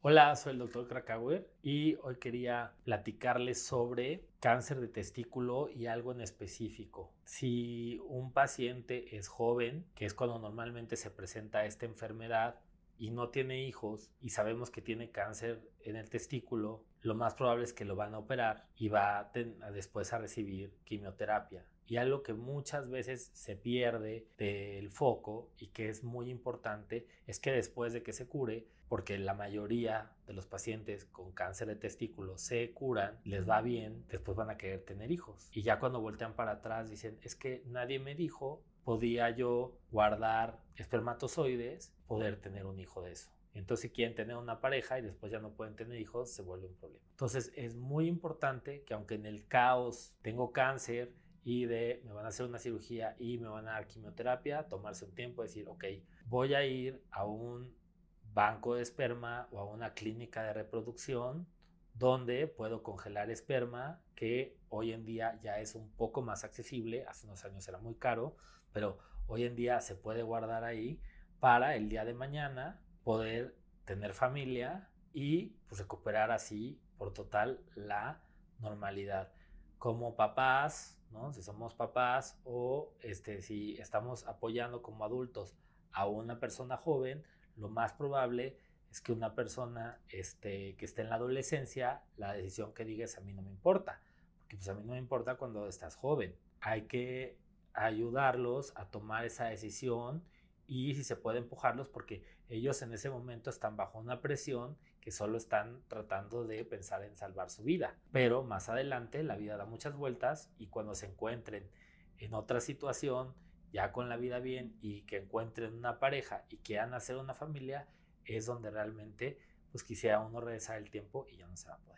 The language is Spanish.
Hola, soy el doctor Krakauer y hoy quería platicarles sobre cáncer de testículo y algo en específico. Si un paciente es joven, que es cuando normalmente se presenta esta enfermedad, y no tiene hijos y sabemos que tiene cáncer en el testículo, lo más probable es que lo van a operar y va a, después a recibir quimioterapia. Y algo que muchas veces se pierde del foco y que es muy importante es que después de que se cure, porque la mayoría de los pacientes con cáncer de testículo se curan, les va bien, después van a querer tener hijos. Y ya cuando voltean para atrás dicen, es que nadie me dijo podía yo guardar espermatozoides, poder tener un hijo de eso. Entonces, si quieren tener una pareja y después ya no pueden tener hijos, se vuelve un problema. Entonces, es muy importante que aunque en el caos tengo cáncer y de me van a hacer una cirugía y me van a dar quimioterapia, tomarse un tiempo y decir, ok, voy a ir a un banco de esperma o a una clínica de reproducción donde puedo congelar esperma, que hoy en día ya es un poco más accesible, hace unos años era muy caro, pero hoy en día se puede guardar ahí para el día de mañana poder tener familia y pues, recuperar así por total la normalidad. Como papás, ¿no? si somos papás o este, si estamos apoyando como adultos a una persona joven, lo más probable es que una persona este, que esté en la adolescencia, la decisión que diga a mí no me importa, porque pues a mí no me importa cuando estás joven. Hay que ayudarlos a tomar esa decisión y si se puede empujarlos porque ellos en ese momento están bajo una presión que solo están tratando de pensar en salvar su vida. Pero más adelante la vida da muchas vueltas y cuando se encuentren en otra situación, ya con la vida bien y que encuentren una pareja y quieran hacer una familia, es donde realmente pues quisiera uno regresar el tiempo y ya no se va a poder.